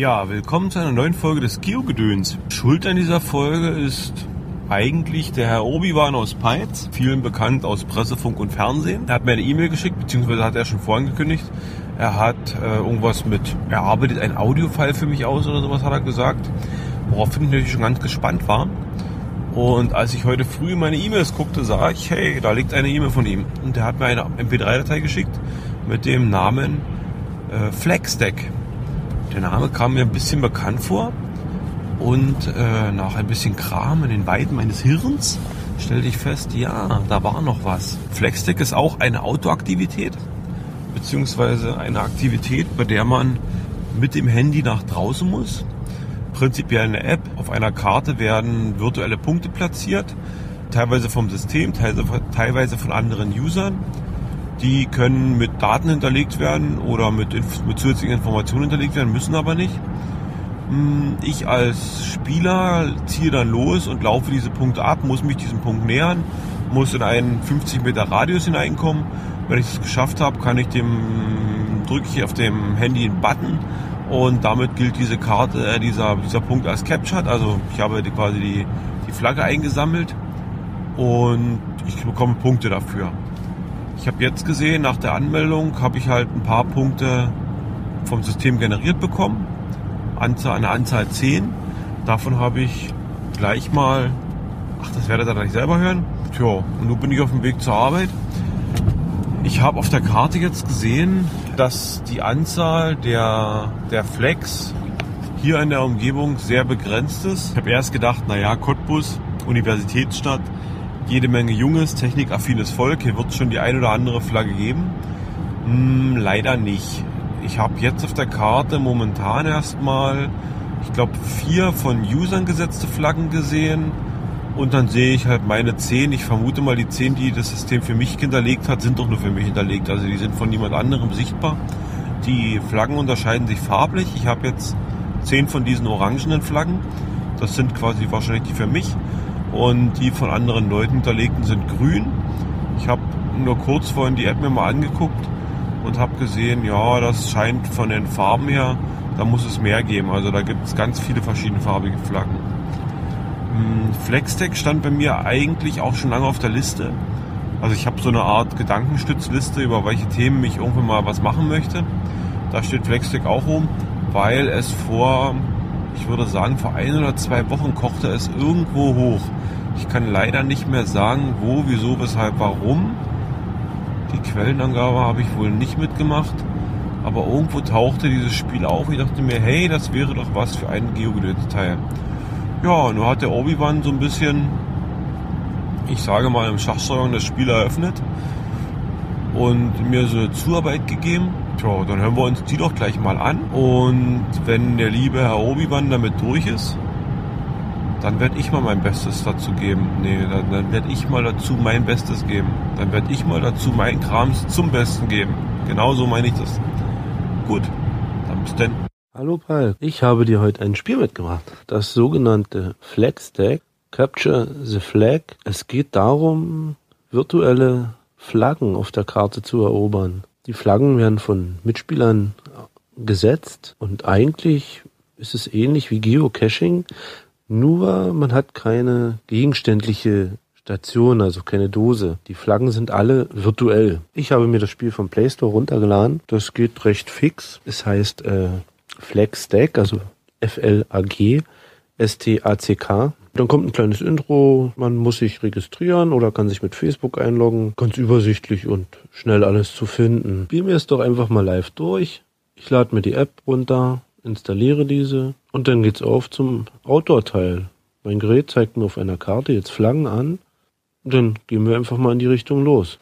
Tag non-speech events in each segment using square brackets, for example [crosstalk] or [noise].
Ja, willkommen zu einer neuen Folge des Geogedöns. Schuld an dieser Folge ist eigentlich der Herr Obi-Wan aus Peitz, vielen bekannt aus Presse, Funk und Fernsehen. Er hat mir eine E-Mail geschickt, beziehungsweise hat er schon vorhin gekündigt. Er hat äh, irgendwas mit, er arbeitet ein Audiofile für mich aus oder sowas, hat er gesagt. Woraufhin ich natürlich schon ganz gespannt war. Und als ich heute früh meine E-Mails guckte, sah ich, hey, da liegt eine E-Mail von ihm. Und er hat mir eine MP3-Datei geschickt mit dem Namen äh, Flexdeck. Der Name kam mir ein bisschen bekannt vor. Und äh, nach ein bisschen Kram in den Weiden meines Hirns stellte ich fest, ja, da war noch was. Flexdeck ist auch eine Autoaktivität, beziehungsweise eine Aktivität, bei der man mit dem Handy nach draußen muss. Prinzipiell eine App. Auf einer Karte werden virtuelle Punkte platziert, teilweise vom System, teilweise von anderen Usern. Die können mit Daten hinterlegt werden oder mit, mit zusätzlichen Informationen hinterlegt werden, müssen aber nicht. Hm, ich als Spieler ziehe dann los und laufe diese Punkte ab, muss mich diesem Punkt nähern, muss in einen 50 Meter Radius hineinkommen. Wenn ich das geschafft habe, kann ich dem drücke ich auf dem Handy einen Button und damit gilt diese Karte, äh, dieser, dieser Punkt als captured. Also ich habe quasi die, die Flagge eingesammelt und ich bekomme Punkte dafür. Ich habe jetzt gesehen, nach der Anmeldung habe ich halt ein paar Punkte vom System generiert bekommen Anzahl, eine Anzahl 10. Davon habe ich gleich mal, ach, das werdet ihr gleich selber hören. Tja, und nun bin ich auf dem Weg zur Arbeit. Ich habe auf der Karte jetzt gesehen, dass die Anzahl der, der Flex hier in der Umgebung sehr begrenzt ist. Ich habe erst gedacht, naja, Cottbus, Universitätsstadt, jede Menge junges, technikaffines Volk, hier wird es schon die ein oder andere Flagge geben. Hm, leider nicht ich habe jetzt auf der Karte momentan erstmal, ich glaube, vier von Usern gesetzte Flaggen gesehen. Und dann sehe ich halt meine zehn. Ich vermute mal, die zehn, die das System für mich hinterlegt hat, sind doch nur für mich hinterlegt. Also die sind von niemand anderem sichtbar. Die Flaggen unterscheiden sich farblich. Ich habe jetzt zehn von diesen orangenen Flaggen. Das sind quasi wahrscheinlich die für mich. Und die von anderen Leuten hinterlegten sind grün. Ich habe nur kurz vorhin die App mir mal angeguckt und habe gesehen, ja, das scheint von den Farben her, da muss es mehr geben. Also da gibt es ganz viele verschiedene farbige Flaggen. Hm, Flextech stand bei mir eigentlich auch schon lange auf der Liste. Also ich habe so eine Art Gedankenstützliste, über welche Themen ich irgendwann mal was machen möchte. Da steht Flextech auch rum, weil es vor, ich würde sagen, vor ein oder zwei Wochen kochte es irgendwo hoch. Ich kann leider nicht mehr sagen, wo, wieso, weshalb, warum. Die Quellenangabe habe ich wohl nicht mitgemacht. Aber irgendwo tauchte dieses Spiel auf. Ich dachte mir, hey, das wäre doch was für einen Geogelöte-Teil. Ja, nur hat der Obi-Wan so ein bisschen, ich sage mal, im Schachsteuerung das Spiel eröffnet und mir so eine Zuarbeit gegeben. Tja, dann hören wir uns die doch gleich mal an. Und wenn der liebe Herr Obi-Wan damit durch ist, dann werde ich mal mein Bestes dazu geben. Nee, dann, dann werde ich mal dazu mein Bestes geben. Dann werde ich mal dazu meinen Krams zum Besten geben. Genauso meine ich das. Gut, dann bis denn. Hallo Paul, ich habe dir heute ein Spiel mitgebracht. Das sogenannte Flag Stack. Capture the Flag. Es geht darum, virtuelle Flaggen auf der Karte zu erobern. Die Flaggen werden von Mitspielern gesetzt und eigentlich ist es ähnlich wie Geocaching. Nur man hat keine gegenständliche Station, also keine Dose. Die Flaggen sind alle virtuell. Ich habe mir das Spiel vom Play Store runtergeladen. Das geht recht fix. Es heißt äh, Flag Stack, also F-L-A-G, S-T-A-C-K. Dann kommt ein kleines Intro, man muss sich registrieren oder kann sich mit Facebook einloggen. Ganz übersichtlich und schnell alles zu finden. Spielen wir es doch einfach mal live durch. Ich lade mir die App runter, installiere diese und dann geht's auf zum Outdoor-Teil. Mein Gerät zeigt mir auf einer Karte jetzt Flaggen an dann gehen wir einfach mal in die Richtung los.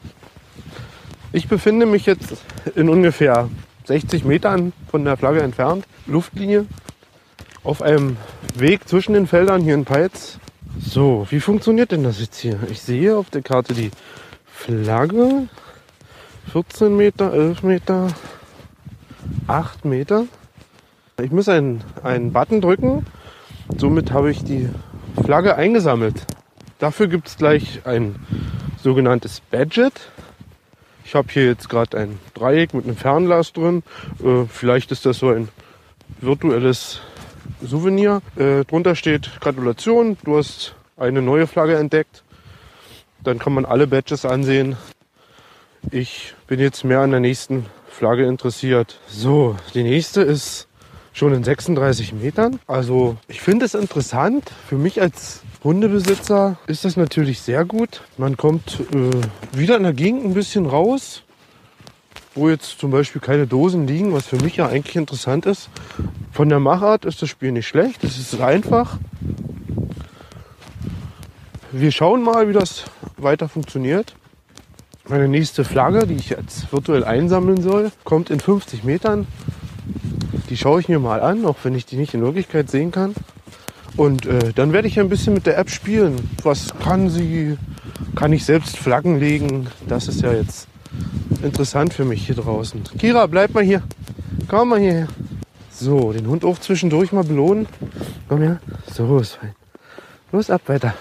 Ich befinde mich jetzt in ungefähr 60 Metern von der Flagge entfernt, Luftlinie, auf einem Weg zwischen den Feldern hier in Peitz. So, wie funktioniert denn das jetzt hier? Ich sehe auf der Karte die Flagge. 14 Meter, 11 Meter, 8 Meter. Ich muss einen, einen Button drücken. Somit habe ich die Flagge eingesammelt. Dafür gibt es gleich ein sogenanntes Badget. Ich habe hier jetzt gerade ein Dreieck mit einem Fernglas drin. Äh, vielleicht ist das so ein virtuelles Souvenir. Äh, drunter steht Gratulation, du hast eine neue Flagge entdeckt. Dann kann man alle Badges ansehen. Ich bin jetzt mehr an der nächsten Flagge interessiert. So, die nächste ist schon in 36 Metern. Also ich finde es interessant. Für mich als Hundebesitzer ist das natürlich sehr gut. Man kommt äh, wieder in der Gegend ein bisschen raus, wo jetzt zum Beispiel keine Dosen liegen, was für mich ja eigentlich interessant ist. Von der Machart ist das Spiel nicht schlecht. Es ist einfach. Wir schauen mal, wie das weiter funktioniert. Meine nächste Flagge, die ich jetzt virtuell einsammeln soll, kommt in 50 Metern. Die schaue ich mir mal an, auch wenn ich die nicht in Wirklichkeit sehen kann. Und äh, dann werde ich ein bisschen mit der App spielen. Was kann sie? Kann ich selbst Flaggen legen? Das ist ja jetzt interessant für mich hier draußen. Kira, bleib mal hier. Komm mal hierher. So, den Hund auch zwischendurch mal belohnen. Komm her. So, ist fein. Los ab, weiter.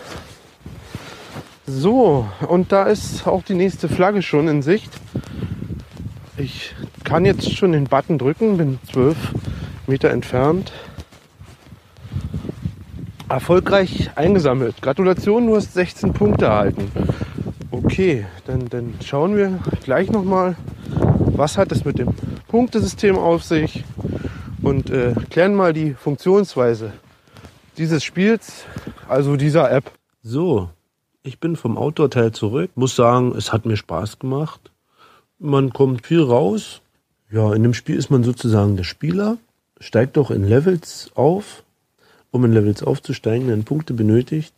So, und da ist auch die nächste Flagge schon in Sicht. Ich kann jetzt schon den Button drücken, bin 12 Meter entfernt erfolgreich eingesammelt. Gratulation, du hast 16 Punkte erhalten. Okay, dann, dann schauen wir gleich nochmal, was hat es mit dem Punktesystem auf sich und äh, klären mal die Funktionsweise dieses Spiels, also dieser App. So, ich bin vom Outdoor-Teil zurück. Muss sagen, es hat mir Spaß gemacht. Man kommt viel raus. Ja, in dem Spiel ist man sozusagen der Spieler, steigt auch in Levels auf um in Levels aufzusteigen, werden Punkte benötigt.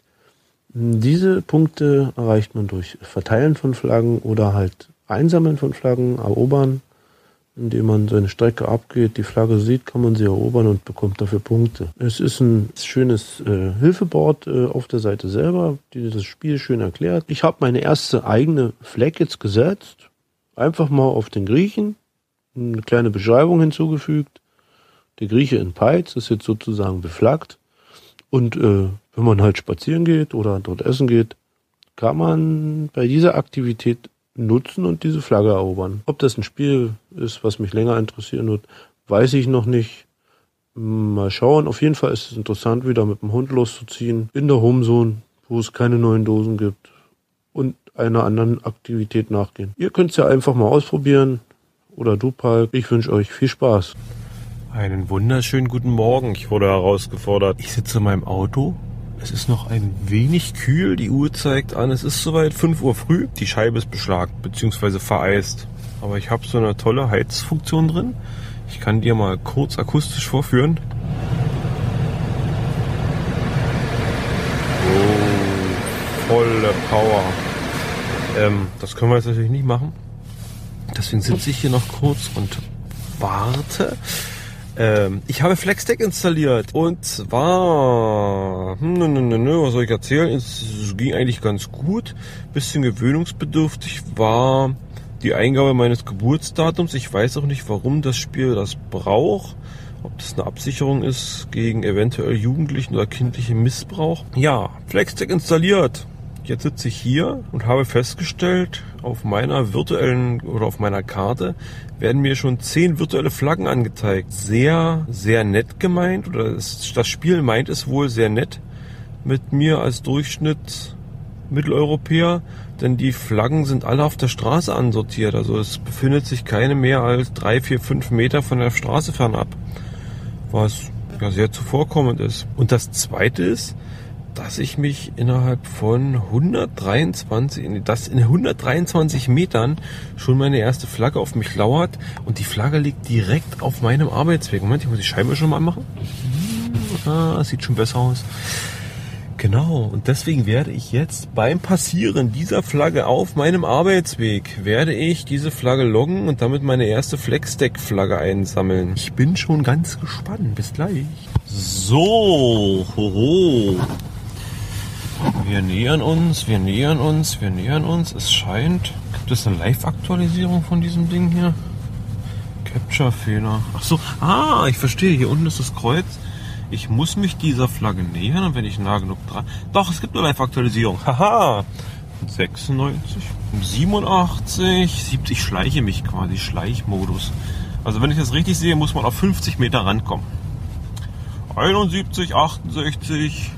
Diese Punkte erreicht man durch Verteilen von Flaggen oder halt Einsammeln von Flaggen, erobern, indem man seine Strecke abgeht, die Flagge sieht, kann man sie erobern und bekommt dafür Punkte. Es ist ein schönes äh, Hilfeboard äh, auf der Seite selber, die das Spiel schön erklärt. Ich habe meine erste eigene Flag jetzt gesetzt, einfach mal auf den Griechen, eine kleine Beschreibung hinzugefügt. Der Grieche in Peitz ist jetzt sozusagen beflaggt. Und äh, wenn man halt spazieren geht oder dort essen geht, kann man bei dieser Aktivität nutzen und diese Flagge erobern. Ob das ein Spiel ist, was mich länger interessieren wird, weiß ich noch nicht. Mal schauen. Auf jeden Fall ist es interessant, wieder mit dem Hund loszuziehen in der Homezone, wo es keine neuen Dosen gibt und einer anderen Aktivität nachgehen. Ihr könnt es ja einfach mal ausprobieren. Oder du, Palk. Ich wünsche euch viel Spaß. Einen wunderschönen guten Morgen. Ich wurde herausgefordert. Ich sitze in meinem Auto. Es ist noch ein wenig kühl. Die Uhr zeigt an, es ist soweit 5 Uhr früh. Die Scheibe ist beschlagt bzw. vereist. Aber ich habe so eine tolle Heizfunktion drin. Ich kann dir mal kurz akustisch vorführen. Oh, volle Power. Ähm, das können wir jetzt natürlich nicht machen. Deswegen sitze ich hier noch kurz und warte. Ähm, ich habe FlexDeck installiert und zwar, hm, nö, nö, nö, was soll ich erzählen? Es ging eigentlich ganz gut. Bisschen gewöhnungsbedürftig war die Eingabe meines Geburtsdatums. Ich weiß auch nicht, warum das Spiel das braucht. Ob das eine Absicherung ist gegen eventuell jugendlichen oder kindlichen Missbrauch. Ja, FlexDeck installiert. Jetzt sitze ich hier und habe festgestellt, auf meiner virtuellen oder auf meiner Karte werden mir schon zehn virtuelle Flaggen angezeigt. Sehr, sehr nett gemeint oder das Spiel meint es wohl sehr nett mit mir als Durchschnitt Mitteleuropäer, denn die Flaggen sind alle auf der Straße ansortiert. Also es befindet sich keine mehr als drei, vier, fünf Meter von der Straße fernab, was ja sehr zuvorkommend ist. Und das Zweite ist, dass ich mich innerhalb von 123, das in 123 Metern schon meine erste Flagge auf mich lauert und die Flagge liegt direkt auf meinem Arbeitsweg. Moment, ich muss die Scheibe schon mal machen. Ah, sieht schon besser aus. Genau, und deswegen werde ich jetzt beim Passieren dieser Flagge auf meinem Arbeitsweg, werde ich diese Flagge loggen und damit meine erste Flexdeck-Flagge einsammeln. Ich bin schon ganz gespannt. Bis gleich. So, hoho. Wir nähern uns, wir nähern uns, wir nähern uns. Es scheint. Gibt es eine Live-Aktualisierung von diesem Ding hier? Capture-Fehler. Ach so, ah, ich verstehe. Hier unten ist das Kreuz. Ich muss mich dieser Flagge nähern und wenn ich nah genug dran. Doch, es gibt eine Live-Aktualisierung. Haha. 96, 87, 70. Ich schleiche mich quasi. Schleichmodus. Also wenn ich das richtig sehe, muss man auf 50 Meter rankommen. 71, 68.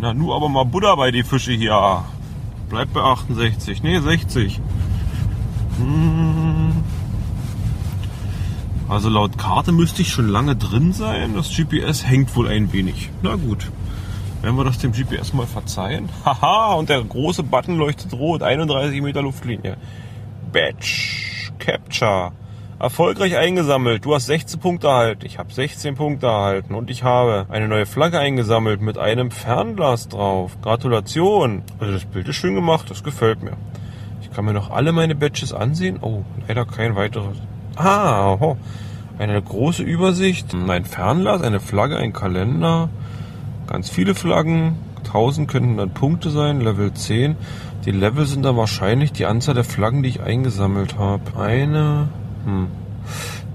Na, nu aber mal Buddha bei die Fische hier. Bleibt bei 68. Nee, 60. Hm. Also laut Karte müsste ich schon lange drin sein. Das GPS hängt wohl ein wenig. Na gut. Werden wir das dem GPS mal verzeihen? [laughs] Haha, und der große Button leuchtet rot. 31 Meter Luftlinie. Batch. Capture. Erfolgreich eingesammelt. Du hast 16 Punkte erhalten. Ich habe 16 Punkte erhalten. Und ich habe eine neue Flagge eingesammelt mit einem Fernglas drauf. Gratulation. Also das Bild ist schön gemacht. Das gefällt mir. Ich kann mir noch alle meine Badges ansehen. Oh, leider kein weiteres. Ah, oh. eine große Übersicht. Ein Fernglas, eine Flagge, ein Kalender. Ganz viele Flaggen. 1000 könnten dann Punkte sein. Level 10. Die Level sind dann wahrscheinlich die Anzahl der Flaggen, die ich eingesammelt habe. Eine, hm.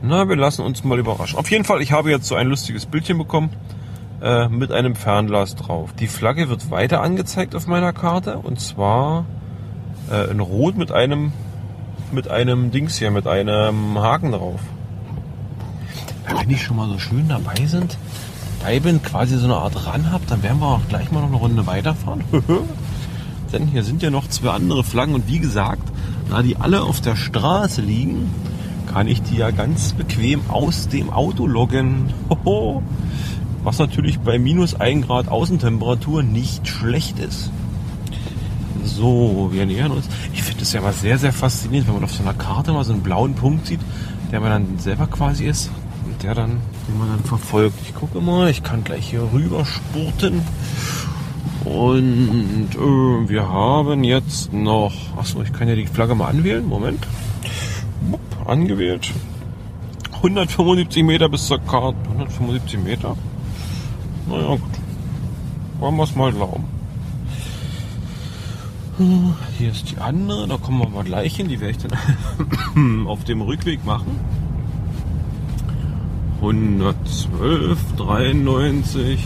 Na, wir lassen uns mal überraschen. Auf jeden Fall, ich habe jetzt so ein lustiges Bildchen bekommen äh, mit einem Fernglas drauf. Die Flagge wird weiter angezeigt auf meiner Karte und zwar äh, in Rot mit einem mit einem Dings hier, mit einem Haken drauf. Wenn die schon mal so schön dabei sind, dabei bin, quasi so eine Art ran habt, dann werden wir auch gleich mal noch eine Runde weiterfahren. [laughs] Denn hier sind ja noch zwei andere Flaggen und wie gesagt, da die alle auf der Straße liegen, kann ich die ja ganz bequem aus dem Auto loggen. Hoho. Was natürlich bei minus 1 Grad Außentemperatur nicht schlecht ist. So, wir nähern uns. Ich finde es ja mal sehr, sehr faszinierend, wenn man auf so einer Karte mal so einen blauen Punkt sieht, der man dann selber quasi ist und der dann, den man dann verfolgt. Ich gucke mal, ich kann gleich hier rüber spurten. Und äh, wir haben jetzt noch, achso, ich kann ja die Flagge mal anwählen. Moment angewählt. 175 Meter bis zur Karte. 175 Meter. Naja, gut. Wollen wir es mal glauben. Hier ist die andere, da kommen wir mal gleich hin. Die werde ich dann [coughs] auf dem Rückweg machen. 112, 93,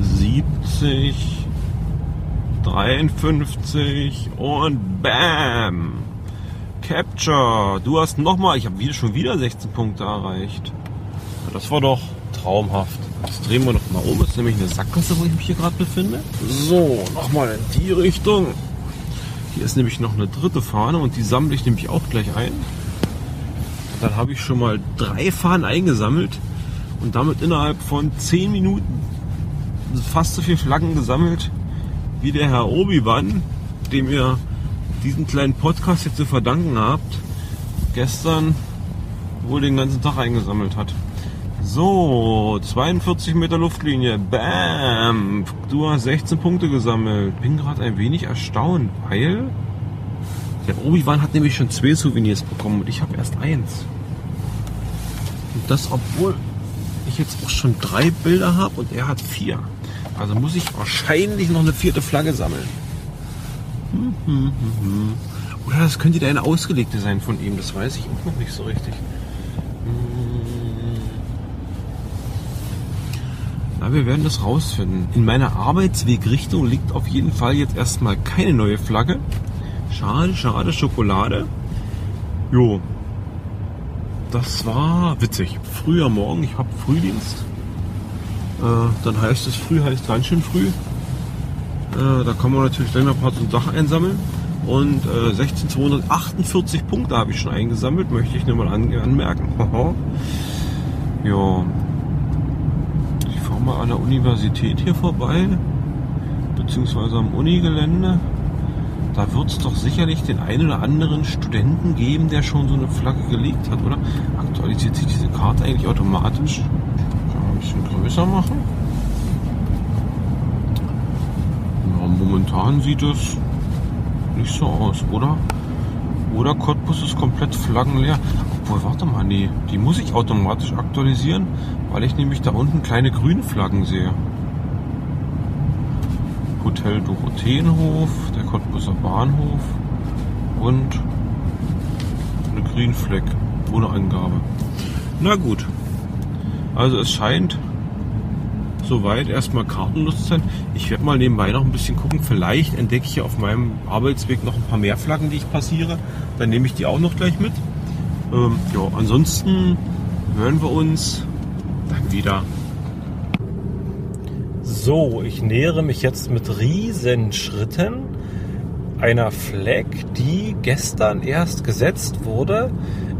70, 53 und BAM! Capture. Du hast nochmal, ich habe wieder, schon wieder 16 Punkte erreicht. Das war doch traumhaft. Jetzt drehen wir nochmal um. Das ist nämlich eine Sackgasse, wo ich mich hier gerade befinde. So, nochmal in die Richtung. Hier ist nämlich noch eine dritte Fahne und die sammle ich nämlich auch gleich ein. Und dann habe ich schon mal drei Fahnen eingesammelt und damit innerhalb von 10 Minuten fast so viele Flaggen gesammelt wie der Herr Obi-Wan, dem ihr diesen kleinen Podcast jetzt zu verdanken habt, gestern wohl den ganzen Tag eingesammelt hat. So, 42 Meter Luftlinie. Bam! Du hast 16 Punkte gesammelt. Bin gerade ein wenig erstaunt, weil der Obi-Wan hat nämlich schon zwei Souvenirs bekommen und ich habe erst eins. Und das, obwohl ich jetzt auch schon drei Bilder habe und er hat vier. Also muss ich wahrscheinlich noch eine vierte Flagge sammeln. Oder das könnte eine ausgelegte sein von ihm, das weiß ich auch noch nicht so richtig. Aber wir werden das rausfinden. In meiner Arbeitswegrichtung liegt auf jeden Fall jetzt erstmal keine neue Flagge. Schade, schade, Schokolade. Jo. Das war witzig. Früher Morgen, ich habe Frühdienst. Äh, dann heißt es früh, heißt ganz schön früh. Äh, da kann man natürlich dann ein paar Sachen einsammeln. Und äh, 16.248 Punkte habe ich schon eingesammelt, möchte ich nur mal an, anmerken. [laughs] ja. Ich fahre mal an der Universität hier vorbei, beziehungsweise am Unigelände. Da wird es doch sicherlich den einen oder anderen Studenten geben, der schon so eine Flagge gelegt hat, oder? Aktualisiert sich diese Karte eigentlich automatisch? Kann man ein bisschen größer machen? Momentan sieht es nicht so aus, oder? Oder Cottbus ist komplett flaggenleer. Obwohl, warte mal, nee, die muss ich automatisch aktualisieren, weil ich nämlich da unten kleine grüne Flaggen sehe. Hotel Dorotheenhof, der Cottbuser Bahnhof und eine Grünfleck ohne Angabe. Na gut. Also es scheint soweit erstmal kartenlos sein. Ich werde mal nebenbei noch ein bisschen gucken. Vielleicht entdecke ich hier auf meinem Arbeitsweg noch ein paar mehr Flaggen, die ich passiere. Dann nehme ich die auch noch gleich mit. Ähm, ja, ansonsten hören wir uns dann wieder. So, ich nähere mich jetzt mit Riesenschritten einer Flag, die gestern erst gesetzt wurde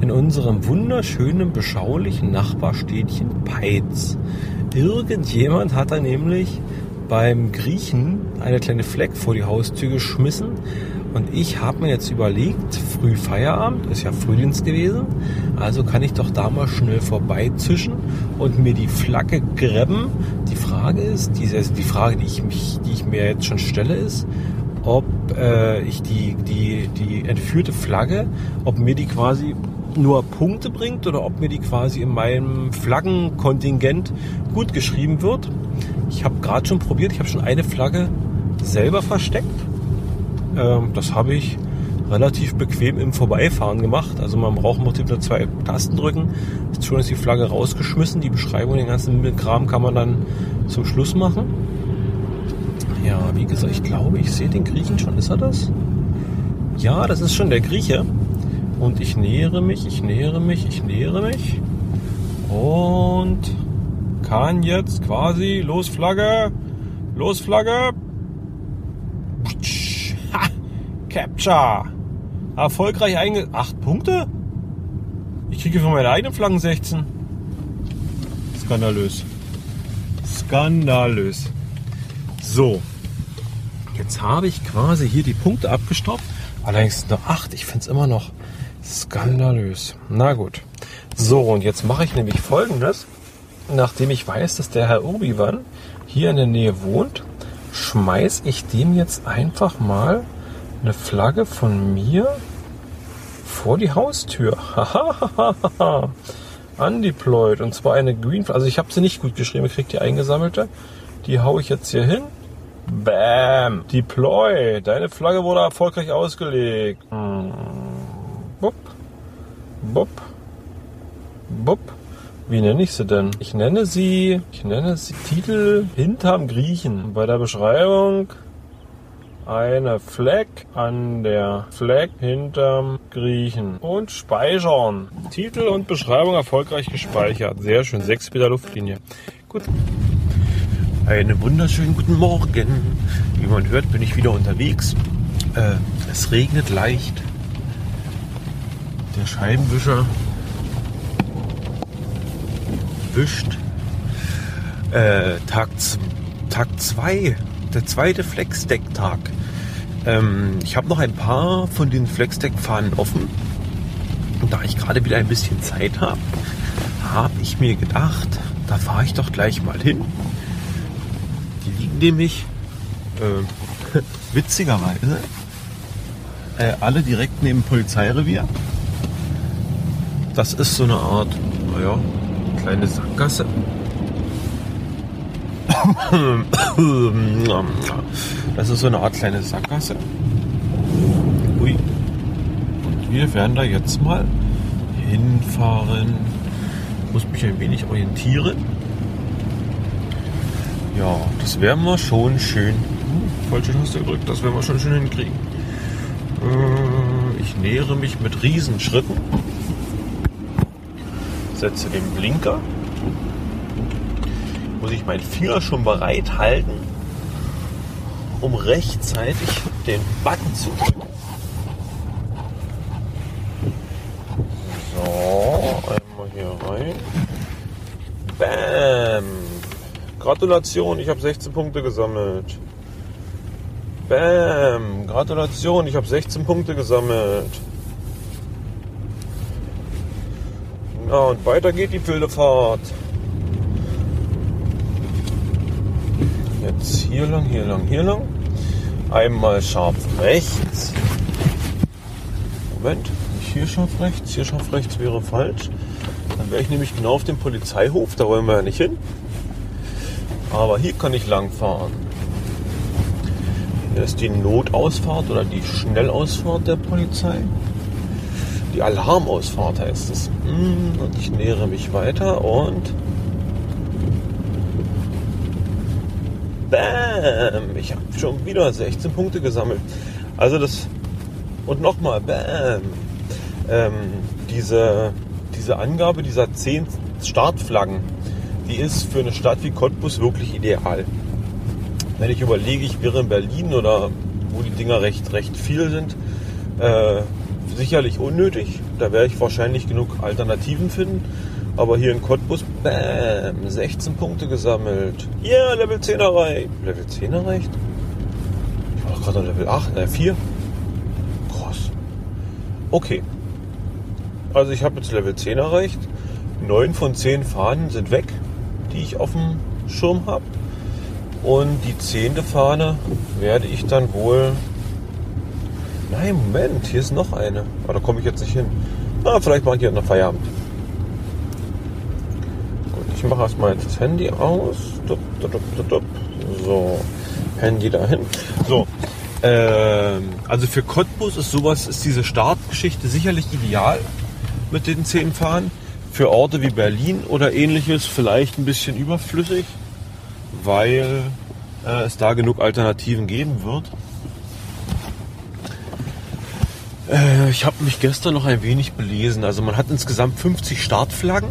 in unserem wunderschönen, beschaulichen Nachbarstädtchen Peitz. Irgendjemand hat da nämlich beim Griechen eine kleine Fleck vor die Haustür geschmissen und ich habe mir jetzt überlegt, früh Feierabend, ist ja Frühdienst gewesen, also kann ich doch da mal schnell vorbeizischen und mir die Flagge gräben. Die Frage ist, die, die Frage, die ich, mich, die ich mir jetzt schon stelle, ist, ob äh, ich die, die, die entführte Flagge, ob mir die quasi nur Punkte bringt oder ob mir die quasi in meinem Flaggenkontingent gut geschrieben wird. Ich habe gerade schon probiert, ich habe schon eine Flagge selber versteckt. Ähm, das habe ich relativ bequem im Vorbeifahren gemacht. Also man braucht im nur zwei Tasten drücken. Schon ist die Flagge rausgeschmissen. Die Beschreibung, den ganzen Kram kann man dann zum Schluss machen. Ja, wie gesagt, ich glaube, ich sehe den Griechen schon. Ist er das? Ja, das ist schon der Grieche. Und ich nähere mich, ich nähere mich, ich nähere mich. Und kann jetzt quasi los Flagge, los Flagge. Ha, Capture. Erfolgreich einge... Acht Punkte? Ich kriege von meiner eigenen Flaggen 16. Skandalös. Skandalös. So. Jetzt habe ich quasi hier die Punkte abgestoppt. Allerdings nur acht. Ich finde es immer noch Skandalös. Na gut. So, und jetzt mache ich nämlich folgendes. Nachdem ich weiß, dass der Herr Obi-Wan hier in der Nähe wohnt, schmeiß ich dem jetzt einfach mal eine Flagge von mir vor die Haustür. [laughs] Undeployed. Und zwar eine Green. Also ich habe sie nicht gut geschrieben. Ich kriege die eingesammelte. Die haue ich jetzt hier hin. Bam. Deploy. Deine Flagge wurde erfolgreich ausgelegt. Hm. Bup. Bup. Wie nenne ich sie denn? Ich nenne sie, ich nenne sie Titel hinterm Griechen. Bei der Beschreibung eine Fleck an der Fleck hinterm Griechen. Und speichern. Titel und Beschreibung erfolgreich gespeichert. Sehr schön. 6 Meter Luftlinie. Gut. Einen wunderschönen guten Morgen. Wie man hört, bin ich wieder unterwegs. Äh, es regnet leicht der Scheibenwischer wischt. Äh, Tag 2, der zweite Flexdeck-Tag. Ähm, ich habe noch ein paar von den Flexdeck-Fahnen offen. Und da ich gerade wieder ein bisschen Zeit habe, habe ich mir gedacht, da fahre ich doch gleich mal hin. Die liegen nämlich äh, [laughs] witzigerweise äh, alle direkt neben Polizeirevier. Das ist so eine Art, naja, kleine Sackgasse. Das ist so eine Art kleine Sackgasse. Ui. Und wir werden da jetzt mal hinfahren. Ich muss mich ein wenig orientieren. Ja, das werden wir schon schön. Uh, falsche Taste gedrückt, das werden wir schon schön hinkriegen. Äh, ich nähere mich mit Riesenschritten setze den Blinker. Muss ich meinen Finger schon bereit halten, um rechtzeitig den Button zu drücken. So, einmal hier rein. Bam! Gratulation, ich habe 16 Punkte gesammelt. Bam! Gratulation, ich habe 16 Punkte gesammelt. Ja, und weiter geht die Pilgerfahrt. Jetzt hier lang, hier lang, hier lang. Einmal scharf rechts. Moment, nicht hier scharf rechts. Hier scharf rechts wäre falsch. Dann wäre ich nämlich genau auf dem Polizeihof. Da wollen wir ja nicht hin. Aber hier kann ich lang fahren. Hier ist die Notausfahrt oder die Schnellausfahrt der Polizei. Die Alarmausfahrt heißt es. Hm, und ich nähere mich weiter und. Bam! Ich habe schon wieder 16 Punkte gesammelt. Also das. Und nochmal, bam! Ähm, diese, diese Angabe dieser 10 Startflaggen die ist für eine Stadt wie Cottbus wirklich ideal. Wenn ich überlege, ich wäre in Berlin oder wo die Dinger recht, recht viel sind, äh, sicherlich unnötig. Da werde ich wahrscheinlich genug Alternativen finden. Aber hier in Cottbus, bam, 16 Punkte gesammelt. Ja, yeah, Level 10 erreicht. Level 10 erreicht? Ich war doch gerade Level 8, äh 4. Krass. Okay. Also ich habe jetzt Level 10 erreicht. 9 von 10 Fahnen sind weg, die ich auf dem Schirm habe. Und die zehnte Fahne werde ich dann wohl. Nein, Moment, hier ist noch eine. Aber da komme ich jetzt nicht hin. Na, vielleicht mache ich hier noch Feierabend. Gut, ich mache erstmal jetzt das Handy aus. So, Handy dahin. So, ähm, also für Cottbus ist sowas, ist diese Startgeschichte sicherlich ideal mit den zehn Fahnen. Für Orte wie Berlin oder ähnliches vielleicht ein bisschen überflüssig weil äh, es da genug Alternativen geben wird. Äh, ich habe mich gestern noch ein wenig belesen. Also man hat insgesamt 50 Startflaggen.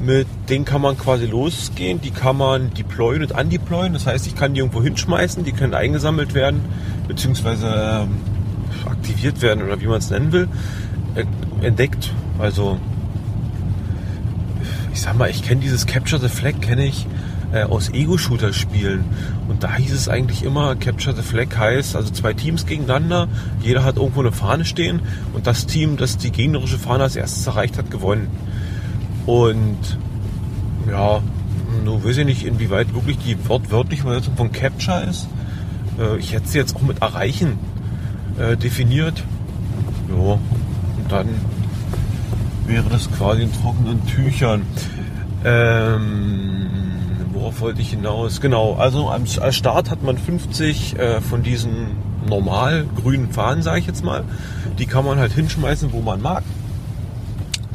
Mit denen kann man quasi losgehen. Die kann man deployen und undeployen. Das heißt, ich kann die irgendwo hinschmeißen. Die können eingesammelt werden, beziehungsweise äh, aktiviert werden oder wie man es nennen will. Äh, entdeckt. Also ich sag mal, ich kenne dieses Capture the Flag, kenne ich äh, aus Ego-Shooter-Spielen. Und da hieß es eigentlich immer, Capture the Flag heißt, also zwei Teams gegeneinander, jeder hat irgendwo eine Fahne stehen und das Team, das die gegnerische Fahne als erstes erreicht hat, gewonnen. Und ja, nun weiß ich nicht, inwieweit wirklich die wortwörtliche Übersetzung von Capture ist. Äh, ich hätte sie jetzt auch mit Erreichen äh, definiert. Ja, und dann wäre das quasi in trockenen Tüchern. Ähm, worauf wollte ich hinaus? Genau, also als Start hat man 50 äh, von diesen normal grünen Fahnen, sage ich jetzt mal. Die kann man halt hinschmeißen, wo man mag.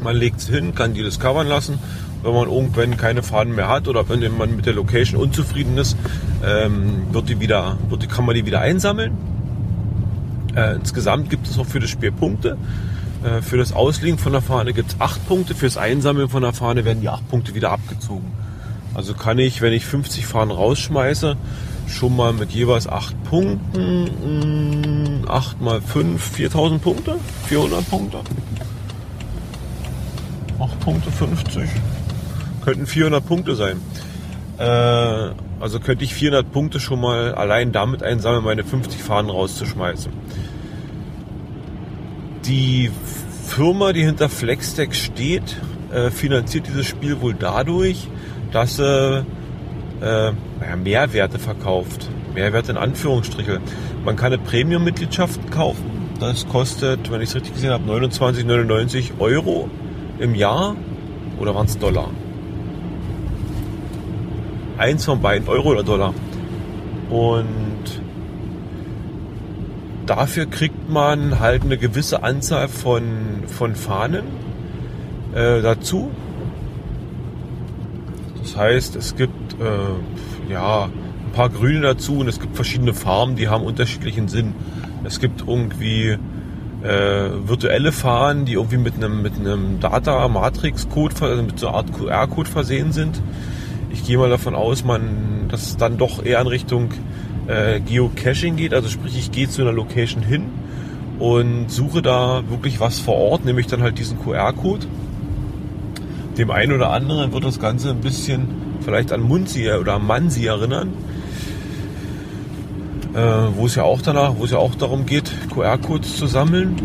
Man legt sie hin, kann die discovern lassen. Wenn man irgendwann keine Fahnen mehr hat oder wenn man mit der Location unzufrieden ist, ähm, wird die wieder, wird die, kann man die wieder einsammeln. Äh, insgesamt gibt es noch für das Spiel Punkte. Äh, für das Auslegen von der Fahne gibt es 8 Punkte. Fürs Einsammeln von der Fahne werden die 8 Punkte wieder abgezogen. Also kann ich, wenn ich 50 Fahnen rausschmeiße, schon mal mit jeweils 8 Punkten, 8 hm, mal 5, 4000 Punkte, 400 Punkte. 8 Punkte 50. Könnten 400 Punkte sein. Äh, also könnte ich 400 Punkte schon mal allein damit einsammeln, meine 50 Fahnen rauszuschmeißen. Die Firma, die hinter Flexdeck steht, äh, finanziert dieses Spiel wohl dadurch, dass sie äh, Mehrwerte verkauft. Mehrwerte in Anführungsstriche. Man kann eine Premium-Mitgliedschaft kaufen. Das kostet, wenn ich es richtig gesehen habe, 29,99 Euro im Jahr. Oder waren es Dollar? Eins von beiden, Euro oder Dollar. Und dafür kriegt man halt eine gewisse Anzahl von, von Fahnen äh, dazu. Das heißt, es gibt äh, ja ein paar Grüne dazu und es gibt verschiedene Farben, die haben unterschiedlichen Sinn. Es gibt irgendwie äh, virtuelle Fahnen, die irgendwie mit einem mit einem Data Matrix Code, also mit so einer Art QR-Code versehen sind. Ich gehe mal davon aus, man, dass es dann doch eher in Richtung äh, Geocaching geht. Also sprich, ich gehe zu einer Location hin und suche da wirklich was vor Ort, nämlich dann halt diesen QR-Code dem einen oder anderen wird das Ganze ein bisschen vielleicht an Munzi oder an Mansi erinnern. Äh, wo es ja auch danach, wo es ja auch darum geht, QR-Codes zu sammeln.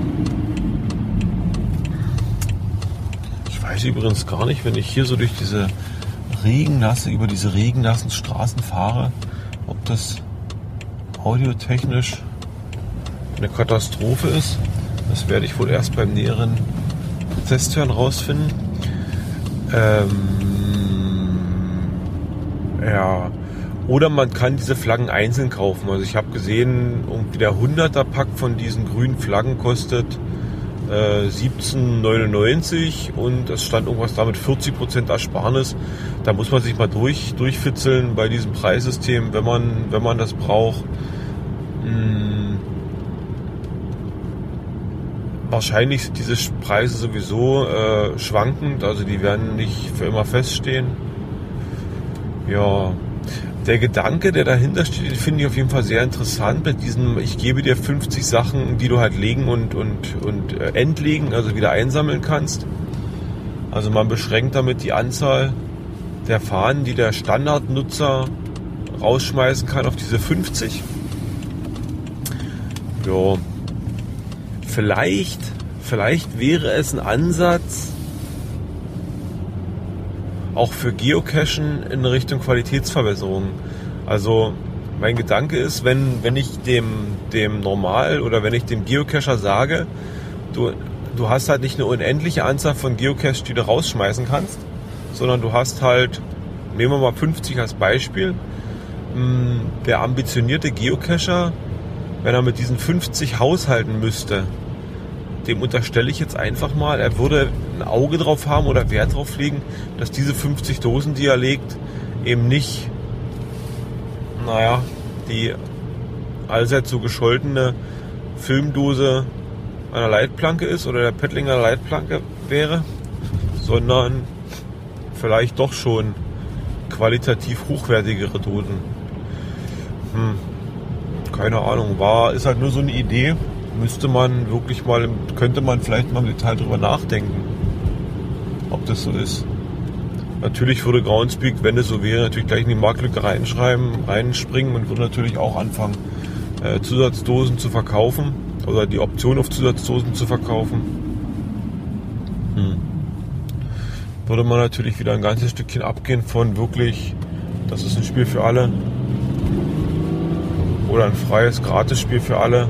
Ich weiß übrigens gar nicht, wenn ich hier so durch diese regennasse, über diese regennassen Straßen fahre, ob das audiotechnisch eine Katastrophe ist. Das werde ich wohl erst beim näheren Testhören rausfinden. Ähm, ja. Oder man kann diese Flaggen einzeln kaufen. Also ich habe gesehen, irgendwie der 100er Pack von diesen grünen Flaggen kostet äh, 17,99 und es stand irgendwas damit 40% Ersparnis. Da muss man sich mal durch, durchfitzeln bei diesem Preissystem, wenn man, wenn man das braucht. Hm Wahrscheinlich sind diese Preise sowieso äh, schwankend, also die werden nicht für immer feststehen. Ja, der Gedanke, der dahinter steht, finde ich auf jeden Fall sehr interessant mit diesem, ich gebe dir 50 Sachen, die du halt legen und, und, und äh, entlegen, also wieder einsammeln kannst. Also man beschränkt damit die Anzahl der Fahnen, die der Standardnutzer rausschmeißen kann auf diese 50. Ja, vielleicht, vielleicht wäre es ein Ansatz, auch für Geocachen in Richtung Qualitätsverbesserung. Also mein Gedanke ist, wenn, wenn ich dem, dem Normal oder wenn ich dem Geocacher sage, du, du hast halt nicht eine unendliche Anzahl von Geocaches, die du rausschmeißen kannst, sondern du hast halt, nehmen wir mal 50 als Beispiel, hm, der ambitionierte Geocacher, wenn er mit diesen 50 haushalten müsste, dem unterstelle ich jetzt einfach mal, er würde ein Auge drauf haben oder Wert drauf legen, dass diese 50 Dosen, die er legt, eben nicht, naja, die allseits so gescholtene Filmdose einer Leitplanke ist oder der Pettlinger Leitplanke wäre, sondern vielleicht doch schon qualitativ hochwertigere Dosen. Hm, keine Ahnung, war, ist halt nur so eine Idee müsste man wirklich mal, könnte man vielleicht mal im Detail drüber nachdenken, ob das so ist. Natürlich würde Groundspeak, wenn es so wäre, natürlich gleich in die Marktlücke reinschreiben, reinspringen und würde natürlich auch anfangen, äh, Zusatzdosen zu verkaufen oder die Option auf Zusatzdosen zu verkaufen. Hm. Würde man natürlich wieder ein ganzes Stückchen abgehen von wirklich, das ist ein Spiel für alle oder ein freies Gratisspiel für alle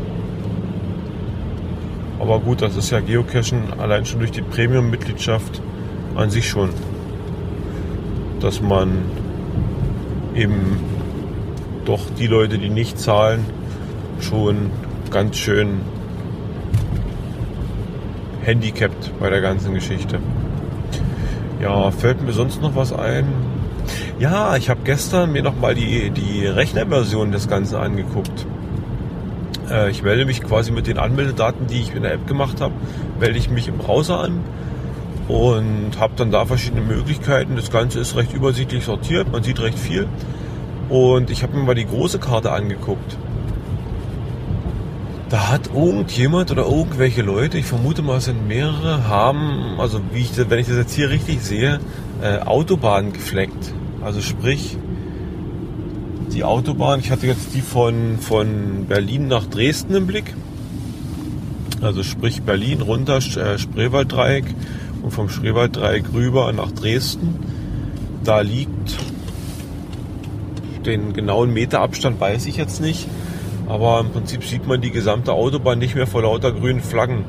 aber gut, das ist ja Geocachen allein schon durch die Premium-Mitgliedschaft an sich schon, dass man eben doch die Leute, die nicht zahlen, schon ganz schön handicapped bei der ganzen Geschichte. Ja, fällt mir sonst noch was ein? Ja, ich habe gestern mir nochmal die, die Rechnerversion des Ganzen angeguckt. Äh, ich melde mich quasi mit den Anmeldedaten, die ich in der App gemacht habe, melde ich mich im Browser an und habe dann da verschiedene Möglichkeiten. Das Ganze ist recht übersichtlich sortiert, man sieht recht viel. Und ich habe mir mal die große Karte angeguckt. Da hat irgendjemand oder irgendwelche Leute, ich vermute mal, es sind mehrere, haben, also wie ich, wenn ich das jetzt hier richtig sehe, äh, Autobahnen gefleckt. Also sprich, die Autobahn. Ich hatte jetzt die von, von Berlin nach Dresden im Blick. Also sprich Berlin runter, äh, Spreewalddreieck und vom Spreewalddreieck rüber nach Dresden. Da liegt den genauen Meterabstand weiß ich jetzt nicht. Aber im Prinzip sieht man die gesamte Autobahn nicht mehr vor lauter grünen Flaggen.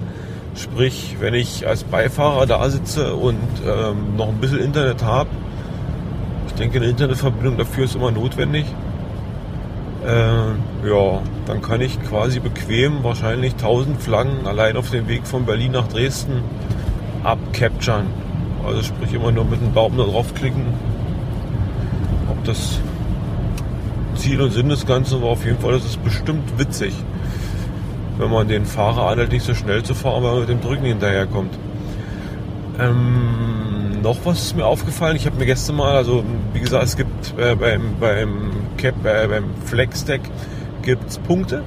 Sprich, wenn ich als Beifahrer da sitze und ähm, noch ein bisschen Internet habe, ich denke, eine Internetverbindung dafür ist immer notwendig, äh, ja, dann kann ich quasi bequem wahrscheinlich 1000 Flaggen allein auf dem Weg von Berlin nach Dresden abcapturen. Also sprich immer nur mit dem Daumen da draufklicken. Ob das Ziel und Sinn des Ganzen war, auf jeden Fall, das ist bestimmt witzig, wenn man den Fahrer anhält, nicht so schnell zu fahren, weil man mit dem Drücken hinterherkommt. Ähm, noch was ist mir aufgefallen. Ich habe mir gestern mal, also wie gesagt, es gibt äh, beim, beim Cap, äh, beim Flex-Deck gibt Punkte.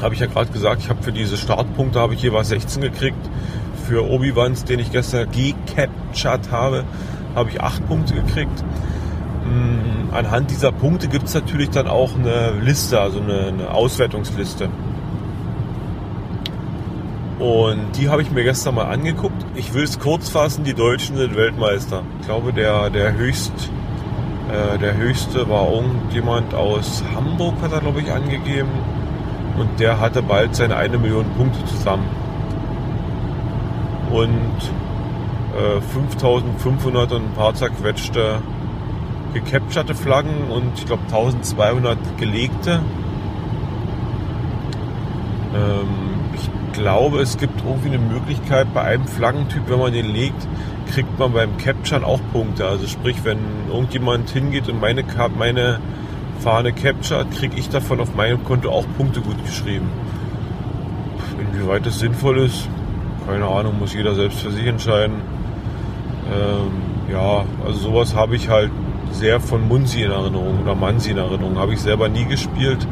Habe ich ja gerade gesagt, ich habe für diese Startpunkte habe ich jeweils 16 gekriegt. Für Obi-Wans, den ich gestern gecaptured habe, habe ich 8 Punkte gekriegt. Mhm, anhand dieser Punkte gibt es natürlich dann auch eine Liste, also eine, eine Auswertungsliste. Und die habe ich mir gestern mal angeguckt. Ich will es kurz fassen, die Deutschen sind Weltmeister. Ich glaube, der, der höchst, äh, der höchste war irgendjemand aus Hamburg, hat er, glaube ich, angegeben. Und der hatte bald seine eine Million Punkte zusammen. Und äh, 5500 und ein paar zerquetschte gecapturte Flaggen und ich glaube 1200 gelegte. Ähm, glaube, es gibt irgendwie eine Möglichkeit, bei einem Flaggentyp, wenn man den legt, kriegt man beim Capturen auch Punkte. Also sprich, wenn irgendjemand hingeht und meine, meine Fahne captured, kriege ich davon auf meinem Konto auch Punkte gut geschrieben. Inwieweit das sinnvoll ist, keine Ahnung, muss jeder selbst für sich entscheiden. Ähm, ja, also sowas habe ich halt sehr von Munsi in Erinnerung oder Mansi in Erinnerung. Habe ich selber nie gespielt,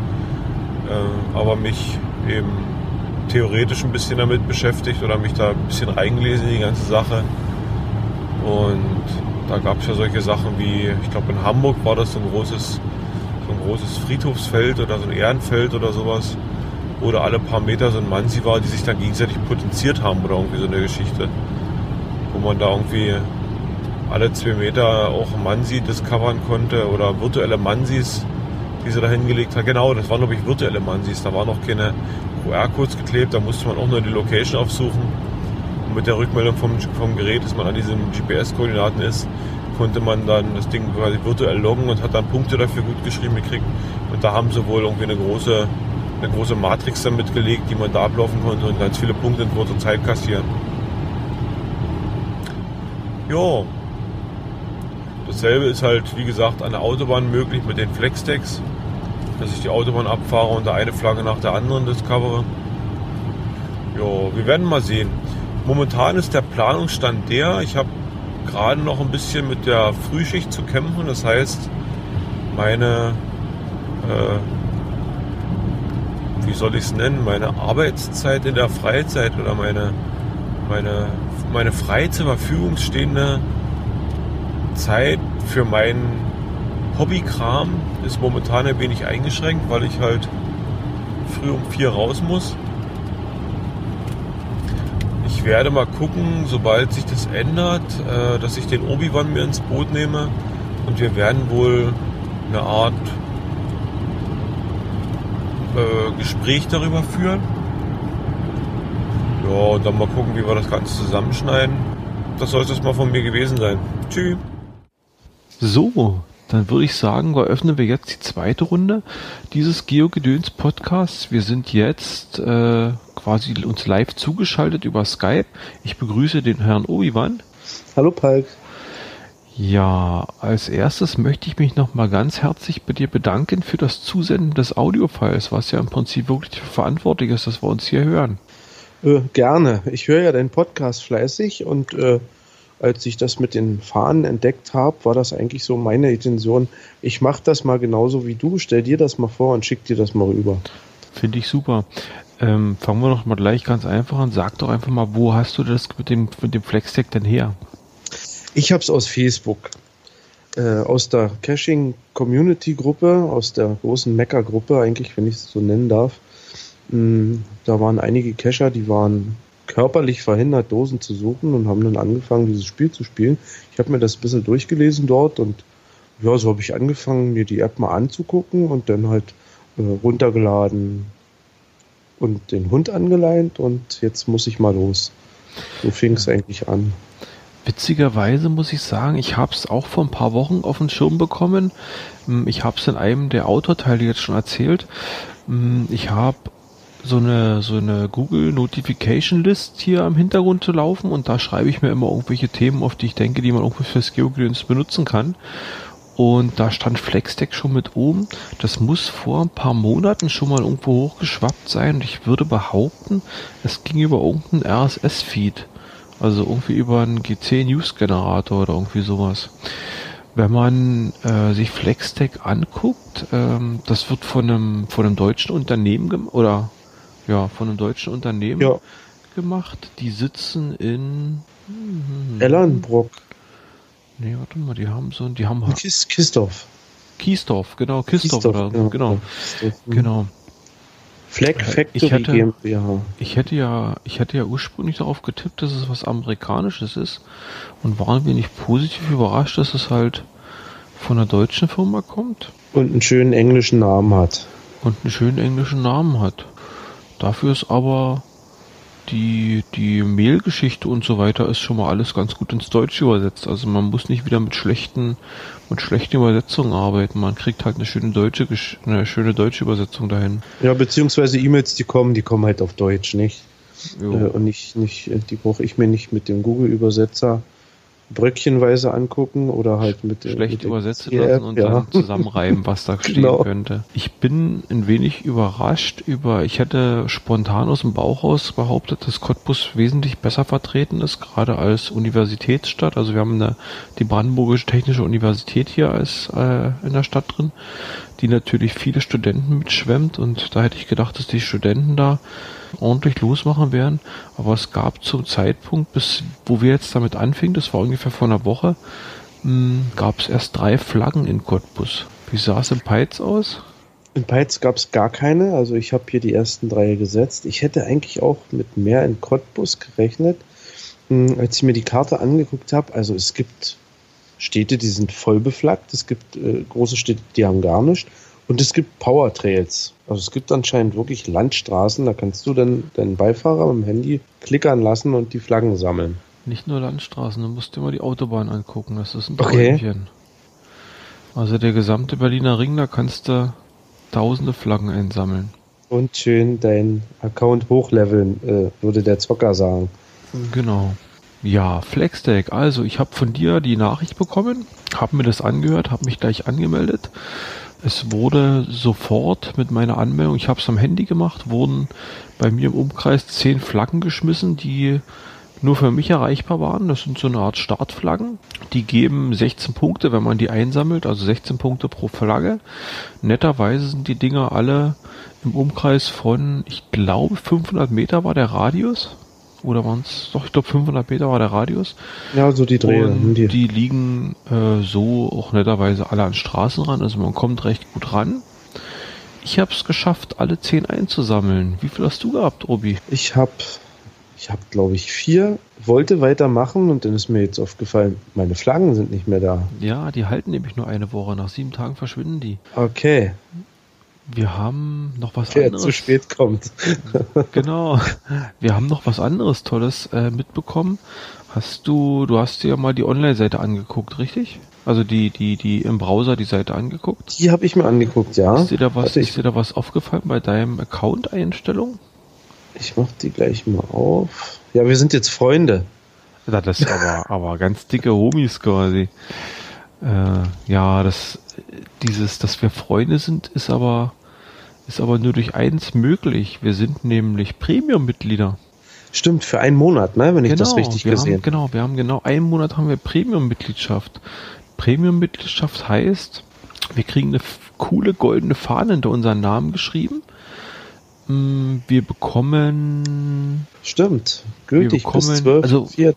äh, aber mich eben theoretisch ein bisschen damit beschäftigt oder mich da ein bisschen reingelesen in die ganze Sache. Und da gab es ja solche Sachen wie, ich glaube in Hamburg war das so ein großes, so ein großes Friedhofsfeld oder so ein Ehrenfeld oder sowas. Oder alle paar Meter so ein Mansi war, die sich dann gegenseitig potenziert haben oder irgendwie so eine Geschichte. Wo man da irgendwie alle zwei Meter auch Mansi discovern konnte oder virtuelle Mansis, die sie da hingelegt hat. Genau, das waren glaube ich virtuelle Mansis. Da waren noch keine QR-Codes geklebt, da musste man auch nur die Location aufsuchen. Und mit der Rückmeldung vom, vom Gerät, dass man an diesen GPS-Koordinaten ist, konnte man dann das Ding quasi virtuell loggen und hat dann Punkte dafür gut geschrieben gekriegt. Und da haben sie wohl irgendwie eine große, eine große Matrix dann mitgelegt, die man da ablaufen konnte und ganz viele Punkte in kurzer Zeit kassieren. Jo, Dasselbe ist halt, wie gesagt, an der Autobahn möglich mit den Flexstacks, dass ich die Autobahn abfahre und da eine Flagge nach der anderen discovere. Jo, wir werden mal sehen. Momentan ist der Planungsstand der, ich habe gerade noch ein bisschen mit der Frühschicht zu kämpfen. Das heißt, meine, äh, wie soll ich es nennen, meine Arbeitszeit in der Freizeit oder meine, meine, meine frei zur Verfügung stehende Zeit für meinen Hobbykram ist momentan ein wenig eingeschränkt, weil ich halt früh um vier raus muss. Ich werde mal gucken, sobald sich das ändert, äh, dass ich den Obi-Wan mir ins Boot nehme und wir werden wohl eine Art äh, Gespräch darüber führen. Ja, und dann mal gucken, wie wir das Ganze zusammenschneiden. Das soll es mal von mir gewesen sein. Tschüss. So, dann würde ich sagen, eröffnen wir jetzt die zweite Runde dieses Geogedöns Podcasts. Wir sind jetzt äh, quasi uns live zugeschaltet über Skype. Ich begrüße den Herrn Obi-Wan. Hallo Palk. Ja, als erstes möchte ich mich nochmal ganz herzlich bei dir bedanken für das Zusenden des Audiofiles, was ja im Prinzip wirklich verantwortlich ist, dass wir uns hier hören. Äh, gerne. Ich höre ja deinen Podcast fleißig und äh, als ich das mit den Fahnen entdeckt habe, war das eigentlich so meine Intention. Ich mache das mal genauso wie du, stell dir das mal vor und schick dir das mal rüber. Finde ich super. Ähm, fangen wir doch mal gleich ganz einfach an. Sag doch einfach mal, wo hast du das mit dem, mit dem Flextech denn her? Ich habe es aus Facebook. Äh, aus der Caching-Community-Gruppe, aus der großen Mecker-Gruppe, eigentlich, wenn ich es so nennen darf. Mm, da waren einige Cacher, die waren körperlich verhindert, Dosen zu suchen und haben dann angefangen, dieses Spiel zu spielen. Ich habe mir das ein bisschen durchgelesen dort und ja, so habe ich angefangen, mir die App mal anzugucken und dann halt äh, runtergeladen und den Hund angeleint und jetzt muss ich mal los. So fing es eigentlich an. Witzigerweise muss ich sagen, ich habe es auch vor ein paar Wochen auf den Schirm bekommen. Hm, ich habe es in einem der Autorteile jetzt schon erzählt. Hm, ich habe so eine, so eine Google Notification List hier am Hintergrund zu laufen und da schreibe ich mir immer irgendwelche Themen, auf die ich denke, die man irgendwie fürs Geogedöns benutzen kann. Und da stand Flexdeck schon mit oben. Das muss vor ein paar Monaten schon mal irgendwo hochgeschwappt sein. Und ich würde behaupten, es ging über irgendeinen RSS-Feed. Also irgendwie über einen GC-News-Generator oder irgendwie sowas. Wenn man äh, sich Flexdeck anguckt, ähm, das wird von einem, von einem deutschen Unternehmen oder ja, von einem deutschen Unternehmen ja. gemacht. Die sitzen in hm, Ellenbrock. Nee, warte mal, die haben so, die haben Kis Kistorf. Kiesdorf, genau, Kiesdorf, oder genau. Genau. Hm. genau. Flag äh, Factory ich hätte, GmbH. Ich hätte ja, ich hätte ja ursprünglich darauf getippt, dass es was Amerikanisches ist und war ein wenig positiv überrascht, dass es halt von einer deutschen Firma kommt. Und einen schönen englischen Namen hat. Und einen schönen englischen Namen hat. Dafür ist aber die, die Mailgeschichte und so weiter ist schon mal alles ganz gut ins Deutsche übersetzt. Also man muss nicht wieder mit schlechten, mit schlechten Übersetzungen arbeiten. Man kriegt halt eine schöne deutsche, eine schöne deutsche Übersetzung dahin. Ja, beziehungsweise E-Mails, die kommen, die kommen halt auf Deutsch, nicht? Jo. Äh, und nicht, nicht, die brauche ich mir nicht mit dem Google-Übersetzer. Bröckchenweise angucken oder halt mit schlecht mit übersetzen lassen und ja. dann zusammenreiben, was da [laughs] stehen genau. könnte. Ich bin ein wenig überrascht über, ich hätte spontan aus dem Bauch raus behauptet, dass Cottbus wesentlich besser vertreten ist, gerade als Universitätsstadt. Also wir haben eine, die Brandenburgische Technische Universität hier als äh, in der Stadt drin, die natürlich viele Studenten mitschwemmt und da hätte ich gedacht, dass die Studenten da ordentlich losmachen werden. Aber es gab zum Zeitpunkt, bis wo wir jetzt damit anfingen, das war ungefähr vor einer Woche, hm, gab es erst drei Flaggen in Cottbus. Wie sah es in Peitz aus? In Peitz gab es gar keine, also ich habe hier die ersten drei gesetzt. Ich hätte eigentlich auch mit mehr in Cottbus gerechnet, hm, als ich mir die Karte angeguckt habe. Also es gibt Städte, die sind voll beflaggt, es gibt äh, große Städte, die haben gar nichts. Und es gibt Power Trails. Also es gibt anscheinend wirklich Landstraßen, da kannst du dann deinen Beifahrer mit dem Handy klickern lassen und die Flaggen sammeln. Nicht nur Landstraßen, du musst dir mal die Autobahn angucken, das ist ein okay. Träumchen. Also der gesamte Berliner Ring, da kannst du tausende Flaggen einsammeln. Und schön dein Account hochleveln, äh, würde der Zocker sagen. Genau. Ja, Flexdeck. Also ich habe von dir die Nachricht bekommen, habe mir das angehört, habe mich gleich angemeldet es wurde sofort mit meiner Anmeldung, ich habe es am Handy gemacht, wurden bei mir im Umkreis zehn Flaggen geschmissen, die nur für mich erreichbar waren. Das sind so eine Art Startflaggen. Die geben 16 Punkte, wenn man die einsammelt, also 16 Punkte pro Flagge. Netterweise sind die Dinger alle im Umkreis von, ich glaube, 500 Meter war der Radius oder waren es, doch, ich glaube 500 Meter war der Radius. Ja, so die Drehe. Die. die liegen äh, so auch netterweise alle an Straßen ran, also man kommt recht gut ran. Ich habe es geschafft, alle 10 einzusammeln. Wie viel hast du gehabt, Obi? Ich habe, ich habe glaube ich vier, wollte weitermachen und dann ist mir jetzt aufgefallen, meine Flaggen sind nicht mehr da. Ja, die halten nämlich nur eine Woche. Nach sieben Tagen verschwinden die. Okay. Wir haben noch was Der anderes. zu spät kommt. [laughs] genau. Wir haben noch was anderes Tolles äh, mitbekommen. Hast du, du hast dir ja mal die Online-Seite angeguckt, richtig? Also die, die, die im Browser die Seite angeguckt? Die habe ich mir angeguckt, ja. Ist dir da was, ist dir da was aufgefallen bei deinem Account-Einstellung? Ich mach die gleich mal auf. Ja, wir sind jetzt Freunde. Ja, das ist aber, [laughs] aber ganz dicke Homies quasi. Äh, ja, das, dieses, dass wir Freunde sind, ist aber, ist aber nur durch eins möglich. Wir sind nämlich Premium-Mitglieder. Stimmt, für einen Monat, ne, wenn ich genau, das richtig gesehen habe. Genau, wir haben genau einen Monat haben wir Premium-Mitgliedschaft. Premium-Mitgliedschaft heißt, wir kriegen eine coole goldene Fahne hinter unseren Namen geschrieben. Mm, wir bekommen. Stimmt, gültig wir bekommen, bis 12. Also, 4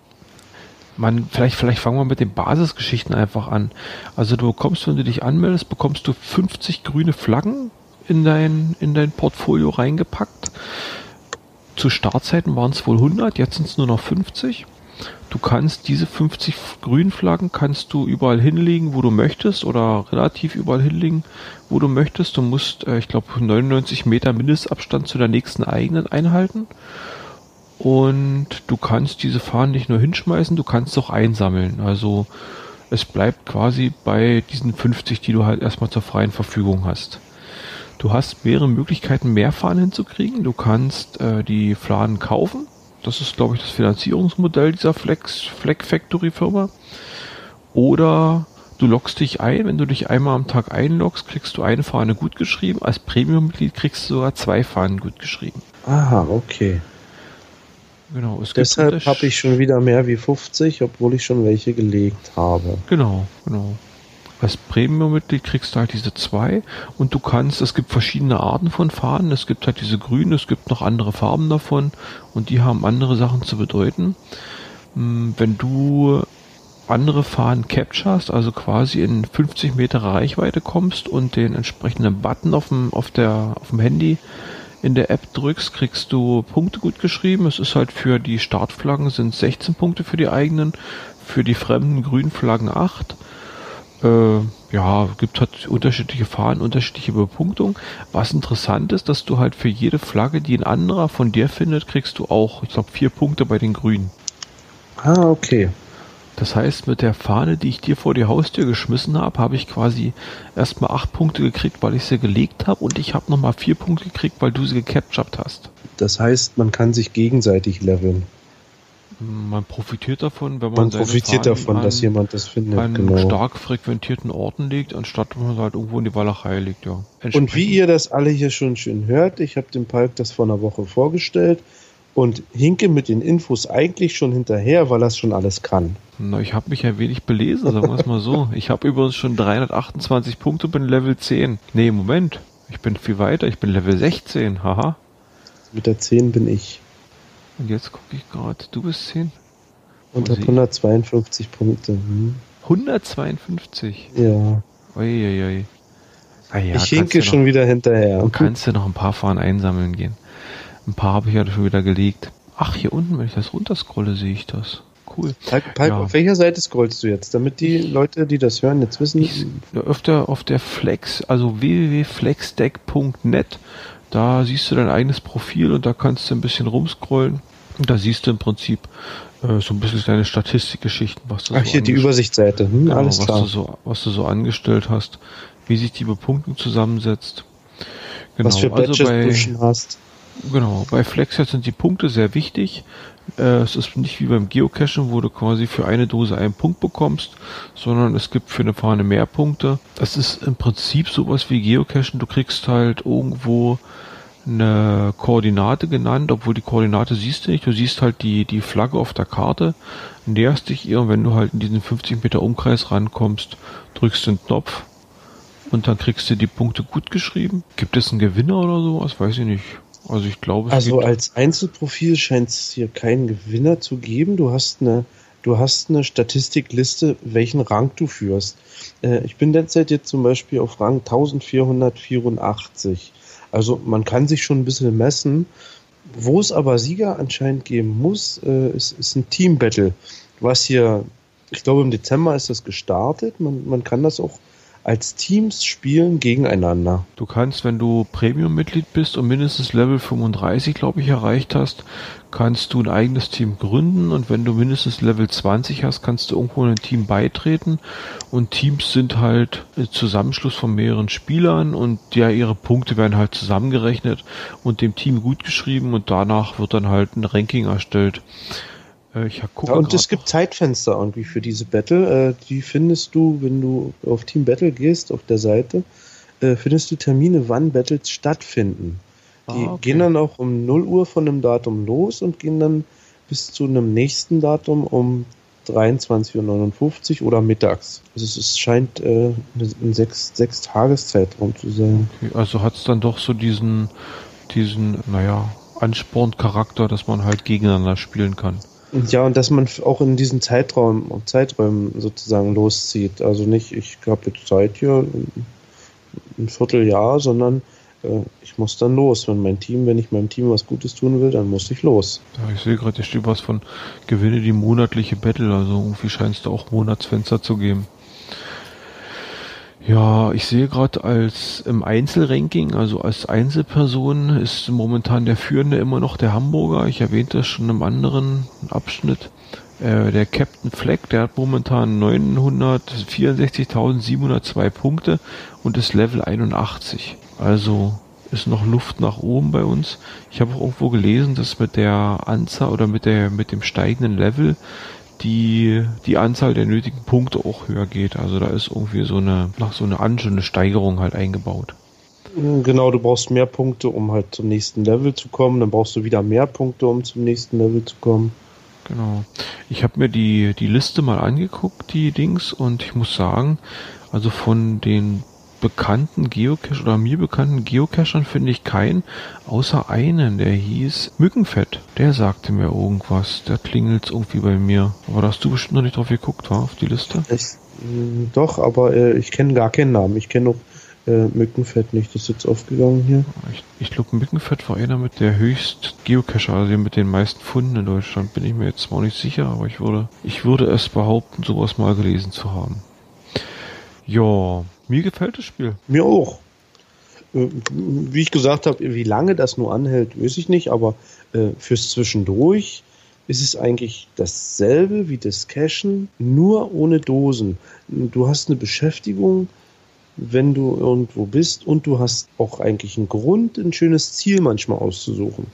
man, vielleicht, vielleicht fangen wir mit den Basisgeschichten einfach an. Also du bekommst, wenn du dich anmeldest, bekommst du 50 grüne Flaggen in dein, in dein Portfolio reingepackt. Zu Startzeiten waren es wohl 100, jetzt sind es nur noch 50. Du kannst diese 50 grünen Flaggen kannst du überall hinlegen, wo du möchtest oder relativ überall hinlegen, wo du möchtest. Du musst, äh, ich glaube, 99 Meter Mindestabstand zu der nächsten eigenen einhalten. Und du kannst diese Fahnen nicht nur hinschmeißen, du kannst auch einsammeln. Also es bleibt quasi bei diesen 50, die du halt erstmal zur freien Verfügung hast. Du hast mehrere Möglichkeiten, mehr Fahnen hinzukriegen. Du kannst äh, die Fahnen kaufen. Das ist, glaube ich, das Finanzierungsmodell dieser Flex, Fleck Factory Firma. Oder du loggst dich ein. Wenn du dich einmal am Tag einloggst, kriegst du eine Fahne gut geschrieben. Als Premium-Mitglied kriegst du sogar zwei Fahnen gut geschrieben. Aha, okay. Genau, es Deshalb habe ich schon wieder mehr wie 50, obwohl ich schon welche gelegt habe. Genau, genau. Als Premium-Mitglied kriegst du halt diese zwei und du kannst, es gibt verschiedene Arten von Fahnen. Es gibt halt diese grünen, es gibt noch andere Farben davon und die haben andere Sachen zu bedeuten. Hm, wenn du andere Fahnen capturest, also quasi in 50 Meter Reichweite kommst und den entsprechenden Button auf dem, auf der, auf dem Handy in der App drückst, kriegst du Punkte gut geschrieben. Es ist halt für die Startflaggen sind 16 Punkte für die eigenen, für die fremden grünen Flaggen 8. Äh, ja, gibt halt unterschiedliche Fahnen, unterschiedliche Bepunktung. Was interessant ist, dass du halt für jede Flagge, die ein anderer von dir findet, kriegst du auch, ich glaube, vier Punkte bei den Grünen. Ah, okay. Das heißt, mit der Fahne, die ich dir vor die Haustür geschmissen habe, habe ich quasi erstmal acht Punkte gekriegt, weil ich sie gelegt habe und ich habe nochmal vier Punkte gekriegt, weil du sie gecaptured hast. Das heißt, man kann sich gegenseitig leveln. Man profitiert davon, wenn man, man profitiert davon, an, dass jemand das findet. An genau. stark frequentierten Orten liegt, anstatt man halt irgendwo in die Walachei liegt, ja. Und wie ihr das alle hier schon schön hört, ich habe dem Palk das vor einer Woche vorgestellt und hinke mit den Infos eigentlich schon hinterher, weil es schon alles kann. Na, ich habe mich ein wenig belesen, sagen wir es mal so. Ich habe übrigens schon 328 Punkte, bin Level 10. Nee, Moment. Ich bin viel weiter, ich bin Level 16, haha. Mit der 10 bin ich. Und jetzt gucke ich gerade, du bist 10? Und habe 152 Punkte. Hm. 152? Ja. Uiuiui. Ah ja, ich hinke schon wieder hinterher. Du kannst ja noch ein paar Fahren einsammeln gehen. Ein paar habe ich ja schon wieder gelegt. Ach, hier unten, wenn ich das runterscrolle, sehe ich das. Cool. Palk, Palk, ja. Auf welcher Seite scrollst du jetzt, damit die Leute, die das hören, jetzt wissen? Ich, öfter auf der Flex, also www.flexdeck.net. Da siehst du dein eigenes Profil und da kannst du ein bisschen rumscrollen. Und da siehst du im Prinzip äh, so ein bisschen deine Statistikgeschichten, was du Ach, so hier die Übersichtsseite. Hm, genau, alles was klar. Du so, was du so angestellt hast, wie sich die Bepunktung zusammensetzt. Genau, was für Badges also bei, du hast. Genau, bei Flexet sind die Punkte sehr wichtig. Äh, es ist nicht wie beim Geocachen, wo du quasi für eine Dose einen Punkt bekommst, sondern es gibt für eine Fahne mehr Punkte. Das ist im Prinzip sowas wie Geocachen. Du kriegst halt irgendwo eine Koordinate genannt, obwohl die Koordinate siehst du nicht. Du siehst halt die, die Flagge auf der Karte, näherst dich ihr und wenn du halt in diesen 50 Meter Umkreis rankommst, drückst den Knopf und dann kriegst du die Punkte gut geschrieben. Gibt es einen Gewinner oder sowas? Weiß ich nicht. Also ich glaube. Also als Einzelprofil scheint es hier keinen Gewinner zu geben. Du hast eine, du hast eine Statistikliste, welchen Rang du führst. Äh, ich bin derzeit jetzt zum Beispiel auf Rang 1484. Also man kann sich schon ein bisschen messen. Wo es aber Sieger anscheinend geben muss, äh, ist, ist ein Team-Battle, was hier, ich glaube im Dezember ist das gestartet. Man, man kann das auch als Teams spielen gegeneinander. Du kannst, wenn du Premium-Mitglied bist und mindestens Level 35, glaube ich, erreicht hast, kannst du ein eigenes Team gründen und wenn du mindestens Level 20 hast, kannst du irgendwo in ein Team beitreten und Teams sind halt Zusammenschluss von mehreren Spielern und ja, ihre Punkte werden halt zusammengerechnet und dem Team gut geschrieben und danach wird dann halt ein Ranking erstellt. Äh, ich gucke ja, und es gibt Zeitfenster irgendwie für diese Battle. Äh, die findest du, wenn du auf Team Battle gehst, auf der Seite, äh, findest du Termine, wann Battles stattfinden. Die ah, okay. gehen dann auch um 0 Uhr von einem Datum los und gehen dann bis zu einem nächsten Datum um 23.59 Uhr oder mittags. Also es, es scheint äh, ein sechs, sechs Tageszeitraum zu sein. Okay, also hat es dann doch so diesen, diesen, naja, Ansporncharakter, dass man halt gegeneinander spielen kann. Ja, und dass man auch in diesen Zeitraum, Zeiträumen sozusagen loszieht. Also nicht, ich habe jetzt Zeit hier, ein Vierteljahr, sondern äh, ich muss dann los. Wenn mein Team, wenn ich meinem Team was Gutes tun will, dann muss ich los. Ja, ich sehe gerade, hier steht was von gewinne die monatliche Battle. Also irgendwie scheint es da auch Monatsfenster zu geben. Ja, ich sehe gerade als im Einzelranking, also als Einzelperson, ist momentan der Führende immer noch der Hamburger. Ich erwähnte es schon im anderen Abschnitt. Äh, der Captain Fleck, der hat momentan 964.702 Punkte und ist Level 81. Also ist noch Luft nach oben bei uns. Ich habe auch irgendwo gelesen, dass mit der Anzahl oder mit der mit dem steigenden Level die, die Anzahl der nötigen Punkte auch höher geht. Also da ist irgendwie so eine, nach so eine eine Steigerung halt eingebaut. Genau, du brauchst mehr Punkte, um halt zum nächsten Level zu kommen. Dann brauchst du wieder mehr Punkte, um zum nächsten Level zu kommen. Genau. Ich habe mir die, die Liste mal angeguckt, die Dings, und ich muss sagen, also von den bekannten Geocache oder mir bekannten Geocachern finde ich keinen, außer einen, der hieß Mückenfett. Der sagte mir irgendwas. Der klingelt irgendwie bei mir. Aber da hast du bestimmt noch nicht drauf geguckt, war auf die Liste? Ich, mh, doch, aber äh, ich kenne gar keinen Namen. Ich kenne noch äh, Mückenfett nicht. Das ist jetzt aufgegangen hier. Ich, ich glaube, Mückenfett war einer mit der höchst Geocacher, also mit den meisten Funden in Deutschland. Bin ich mir jetzt zwar nicht sicher, aber ich würde, ich würde es behaupten, sowas mal gelesen zu haben. Ja, mir gefällt das Spiel. Mir auch. Äh, wie ich gesagt habe, wie lange das nur anhält, weiß ich nicht, aber äh, fürs Zwischendurch ist es eigentlich dasselbe wie das Cashen, nur ohne Dosen. Du hast eine Beschäftigung, wenn du irgendwo bist und du hast auch eigentlich einen Grund, ein schönes Ziel manchmal auszusuchen.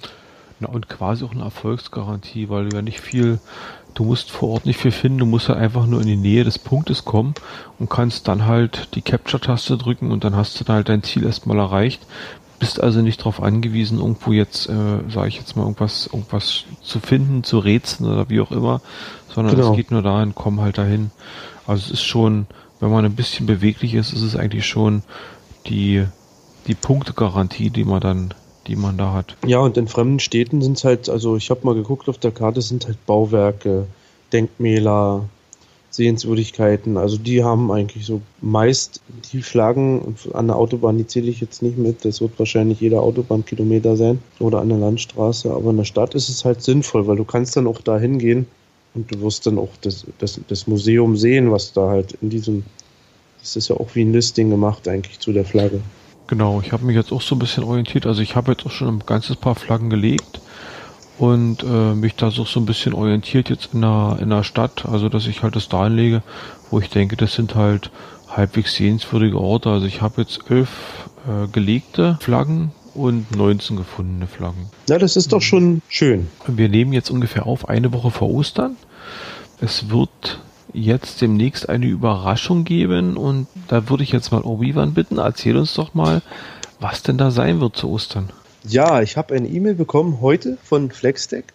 Na, und quasi auch eine Erfolgsgarantie, weil du ja nicht viel, du musst vor Ort nicht viel finden, du musst halt einfach nur in die Nähe des Punktes kommen und kannst dann halt die Capture-Taste drücken und dann hast du dann halt dein Ziel erstmal erreicht. Bist also nicht darauf angewiesen, irgendwo jetzt, äh, sage ich jetzt mal, irgendwas, irgendwas zu finden, zu rätseln oder wie auch immer, sondern genau. es geht nur dahin, komm halt dahin. Also es ist schon, wenn man ein bisschen beweglich ist, ist es eigentlich schon die, die Punktegarantie, die man dann die man da hat. Ja, und in fremden Städten sind es halt, also ich habe mal geguckt auf der Karte, sind halt Bauwerke, Denkmäler, Sehenswürdigkeiten. Also die haben eigentlich so meist die Flaggen an der Autobahn, die zähle ich jetzt nicht mit. Das wird wahrscheinlich jeder Autobahnkilometer sein oder an der Landstraße. Aber in der Stadt ist es halt sinnvoll, weil du kannst dann auch da hingehen und du wirst dann auch das, das, das Museum sehen, was da halt in diesem, das ist ja auch wie ein Listing gemacht eigentlich zu der Flagge. Genau, ich habe mich jetzt auch so ein bisschen orientiert. Also ich habe jetzt auch schon ein ganzes paar Flaggen gelegt und äh, mich da so, so ein bisschen orientiert jetzt in der, in der Stadt. Also dass ich halt das da anlege, wo ich denke, das sind halt halbwegs sehenswürdige Orte. Also ich habe jetzt elf äh, gelegte Flaggen und 19 gefundene Flaggen. Ja, das ist doch schon schön. Wir nehmen jetzt ungefähr auf eine Woche vor Ostern. Es wird jetzt demnächst eine Überraschung geben und da würde ich jetzt mal Obi-Wan bitten, erzähl uns doch mal, was denn da sein wird zu Ostern. Ja, ich habe eine E-Mail bekommen heute von Flexdeck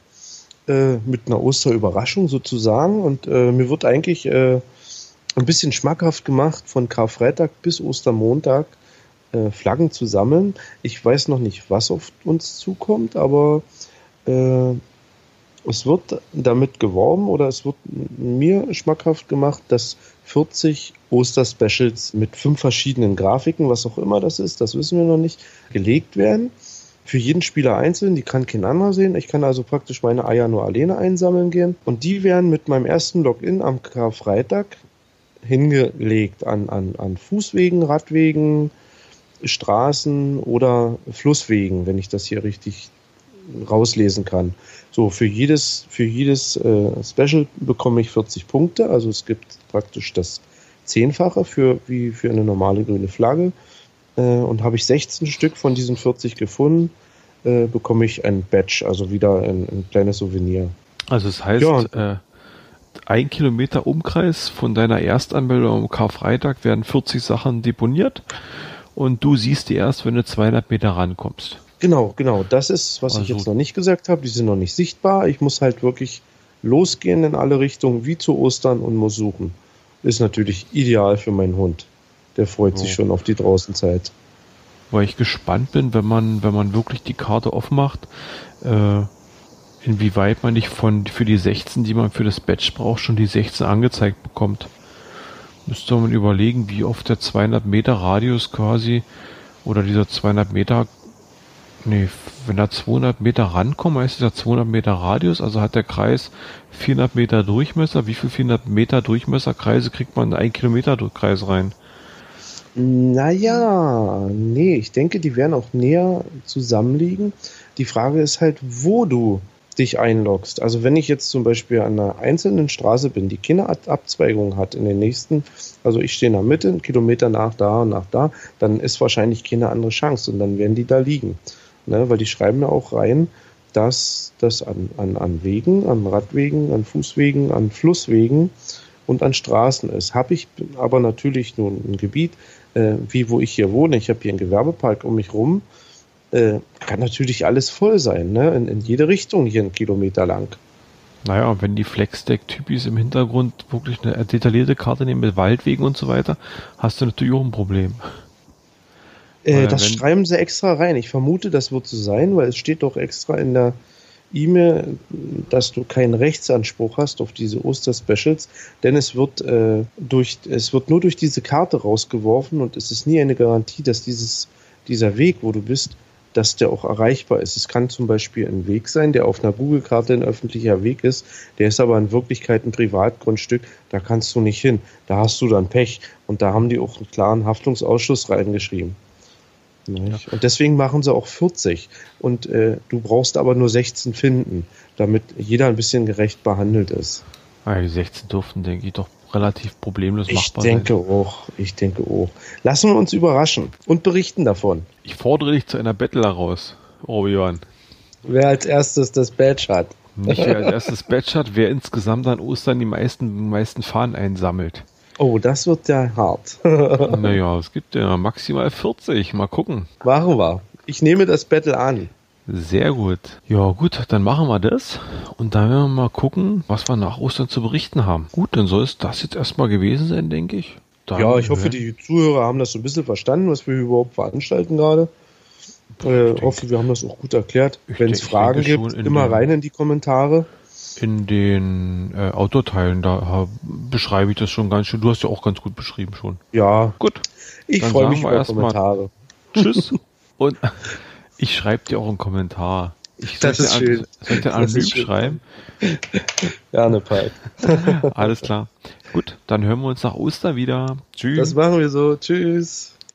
äh, mit einer Osterüberraschung sozusagen und äh, mir wird eigentlich äh, ein bisschen schmackhaft gemacht von Karfreitag bis Ostermontag äh, Flaggen zu sammeln. Ich weiß noch nicht, was auf uns zukommt, aber äh, es wird damit geworben oder es wird mir schmackhaft gemacht, dass 40 Oster-Specials mit fünf verschiedenen Grafiken, was auch immer das ist, das wissen wir noch nicht, gelegt werden. Für jeden Spieler einzeln, die kann kein anderer sehen. Ich kann also praktisch meine Eier nur alleine einsammeln gehen. Und die werden mit meinem ersten Login am Karfreitag hingelegt an, an, an Fußwegen, Radwegen, Straßen oder Flusswegen, wenn ich das hier richtig rauslesen kann. So, für jedes, für jedes äh, Special bekomme ich 40 Punkte. Also es gibt praktisch das Zehnfache für, wie für eine normale grüne Flagge. Äh, und habe ich 16 Stück von diesen 40 gefunden, äh, bekomme ich ein Badge, also wieder ein, ein kleines Souvenir. Also es das heißt, ja. äh, ein Kilometer Umkreis von deiner Erstanmeldung am Karfreitag werden 40 Sachen deponiert und du siehst die erst, wenn du 200 Meter rankommst. Genau, genau. Das ist, was also. ich jetzt noch nicht gesagt habe. Die sind noch nicht sichtbar. Ich muss halt wirklich losgehen in alle Richtungen, wie zu Ostern und muss suchen. Ist natürlich ideal für meinen Hund. Der freut oh. sich schon auf die Draußenzeit. Weil ich gespannt bin, wenn man, wenn man wirklich die Karte aufmacht, äh, inwieweit man nicht von, für die 16, die man für das Badge braucht, schon die 16 angezeigt bekommt. Müsste man überlegen, wie oft der 200 Meter Radius quasi oder dieser 200 Meter Nee, wenn da 200 Meter rankommen, heißt es ja 200 Meter Radius, also hat der Kreis 400 Meter Durchmesser. Wie viel 400 Meter Durchmesserkreise kriegt man in einen Kilometer Kreis rein? Naja, nee, ich denke, die werden auch näher zusammenliegen. Die Frage ist halt, wo du dich einloggst. Also wenn ich jetzt zum Beispiel an einer einzelnen Straße bin, die keine Abzweigung hat in den nächsten, also ich stehe in der Mitte, einen Kilometer nach da und nach da, dann ist wahrscheinlich keine andere Chance und dann werden die da liegen. Ne, weil die schreiben ja auch rein, dass das an, an, an Wegen, an Radwegen, an Fußwegen, an Flusswegen und an Straßen ist. Habe ich aber natürlich nur ein Gebiet, äh, wie wo ich hier wohne, ich habe hier einen Gewerbepark um mich rum, äh, kann natürlich alles voll sein, ne? in, in jede Richtung hier einen Kilometer lang. Naja, wenn die Flexdeck-Typis im Hintergrund wirklich eine detaillierte Karte nehmen mit Waldwegen und so weiter, hast du natürlich auch ein Problem. Äh, das schreiben sie extra rein. Ich vermute, das wird so sein, weil es steht doch extra in der E-Mail, dass du keinen Rechtsanspruch hast auf diese Oster-Specials, denn es wird äh, durch, es wird nur durch diese Karte rausgeworfen und es ist nie eine Garantie, dass dieses, dieser Weg, wo du bist, dass der auch erreichbar ist. Es kann zum Beispiel ein Weg sein, der auf einer Google-Karte ein öffentlicher Weg ist, der ist aber in Wirklichkeit ein Privatgrundstück, da kannst du nicht hin. Da hast du dann Pech. Und da haben die auch einen klaren Haftungsausschluss reingeschrieben. Ja. Und deswegen machen sie auch 40. Und äh, du brauchst aber nur 16 finden, damit jeder ein bisschen gerecht behandelt ist. Ja, die 16 durften, denke ich, doch relativ problemlos ich machbar sein. Ich denke auch, ich denke auch. Lassen wir uns überraschen und berichten davon. Ich fordere dich zu einer Battle heraus, Obi-Wan. Wer als erstes das Badge hat. Nicht wer als erstes Badge hat, wer insgesamt an Ostern die meisten, meisten Fahnen einsammelt. Oh, das wird ja hart. [laughs] naja, es gibt ja maximal 40. Mal gucken. Machen wir. Ich nehme das Battle an. Sehr gut. Ja, gut, dann machen wir das. Und dann werden wir mal gucken, was wir nach Ostern zu berichten haben. Gut, dann soll es das jetzt erstmal gewesen sein, denke ich. Dann, ja, ich hoffe, die Zuhörer haben das so ein bisschen verstanden, was wir überhaupt veranstalten gerade. Äh, hoffe, wir haben das auch gut erklärt. Wenn es Fragen gibt, immer rein in die Kommentare. In den äh, Autoteilen, da beschreibe ich das schon ganz schön. Du hast ja auch ganz gut beschrieben schon. Ja. Gut. Ich freue mich über Kommentare. Tschüss. [laughs] Und ich schreibe dir auch einen Kommentar. Ich das ist schön. An, soll ich dir anonym schreiben? [laughs] Gerne, Pi. [laughs] Alles klar. Gut, dann hören wir uns nach Ostern wieder. Tschüss. Das machen wir so. Tschüss.